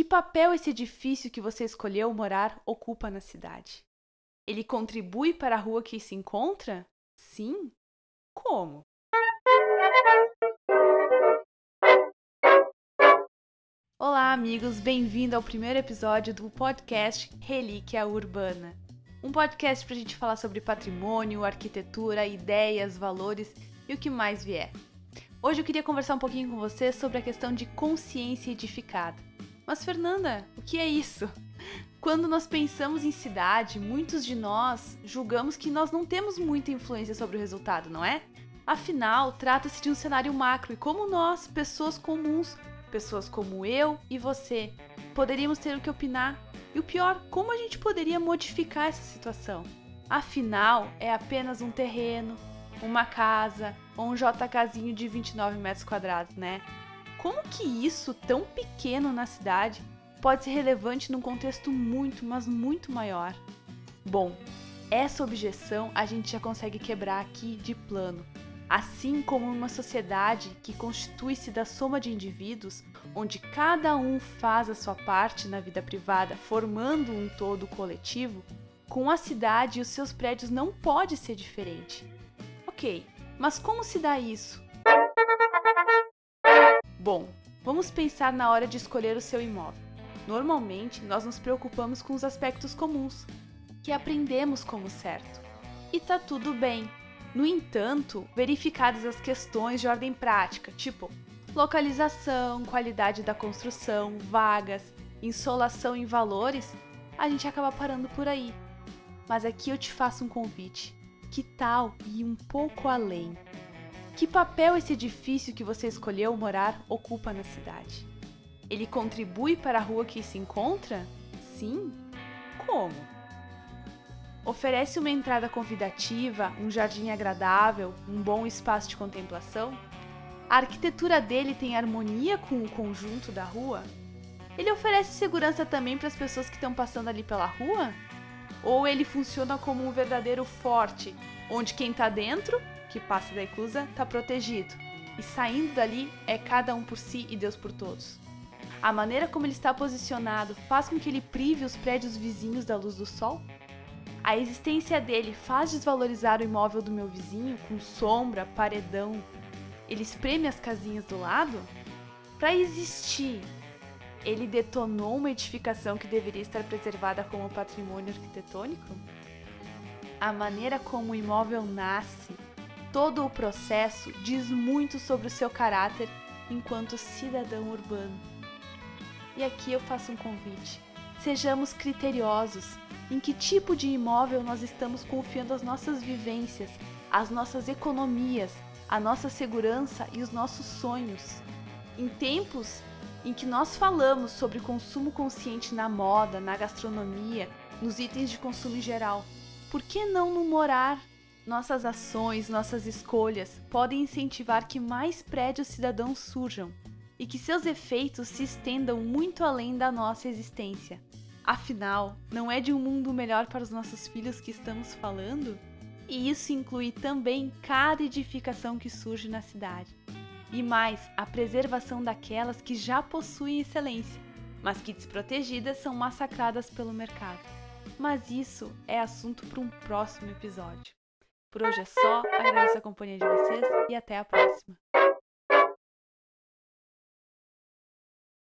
Que papel esse edifício que você escolheu morar ocupa na cidade? Ele contribui para a rua que se encontra? Sim? Como? Olá, amigos, bem-vindo ao primeiro episódio do podcast Relíquia Urbana. Um podcast para a gente falar sobre patrimônio, arquitetura, ideias, valores e o que mais vier. Hoje eu queria conversar um pouquinho com você sobre a questão de consciência edificada. Mas, Fernanda, o que é isso? Quando nós pensamos em cidade, muitos de nós julgamos que nós não temos muita influência sobre o resultado, não é? Afinal, trata-se de um cenário macro e como nós, pessoas comuns, pessoas como eu e você, poderíamos ter o que opinar. E o pior, como a gente poderia modificar essa situação? Afinal, é apenas um terreno, uma casa ou um JKzinho de 29 metros quadrados, né? Como que isso, tão pequeno na cidade, pode ser relevante num contexto muito, mas muito maior? Bom, essa objeção a gente já consegue quebrar aqui de plano. Assim como uma sociedade que constitui-se da soma de indivíduos, onde cada um faz a sua parte na vida privada, formando um todo coletivo, com a cidade e os seus prédios não pode ser diferente. Ok, mas como se dá isso? Bom, vamos pensar na hora de escolher o seu imóvel. Normalmente, nós nos preocupamos com os aspectos comuns, que aprendemos como certo. E tá tudo bem. No entanto, verificadas as questões de ordem prática, tipo localização, qualidade da construção, vagas, insolação e valores, a gente acaba parando por aí. Mas aqui eu te faço um convite. Que tal ir um pouco além? Que papel esse edifício que você escolheu morar ocupa na cidade? Ele contribui para a rua que se encontra? Sim? Como? Oferece uma entrada convidativa, um jardim agradável, um bom espaço de contemplação? A arquitetura dele tem harmonia com o conjunto da rua? Ele oferece segurança também para as pessoas que estão passando ali pela rua? Ou ele funciona como um verdadeiro forte, onde quem está dentro que passa da eclusa está protegido, e saindo dali é cada um por si e Deus por todos. A maneira como ele está posicionado faz com que ele prive os prédios vizinhos da luz do sol? A existência dele faz desvalorizar o imóvel do meu vizinho com sombra, paredão? Ele espreme as casinhas do lado? Para existir, ele detonou uma edificação que deveria estar preservada como patrimônio arquitetônico? A maneira como o imóvel nasce Todo o processo diz muito sobre o seu caráter enquanto cidadão urbano. E aqui eu faço um convite. Sejamos criteriosos em que tipo de imóvel nós estamos confiando as nossas vivências, as nossas economias, a nossa segurança e os nossos sonhos. Em tempos em que nós falamos sobre consumo consciente na moda, na gastronomia, nos itens de consumo em geral, por que não no morar nossas ações, nossas escolhas podem incentivar que mais prédios cidadãos surjam e que seus efeitos se estendam muito além da nossa existência. Afinal, não é de um mundo melhor para os nossos filhos que estamos falando? E isso inclui também cada edificação que surge na cidade. E mais, a preservação daquelas que já possuem excelência, mas que desprotegidas são massacradas pelo mercado. Mas isso é assunto para um próximo episódio. Por hoje é só, agradeço a companhia de vocês e até a próxima.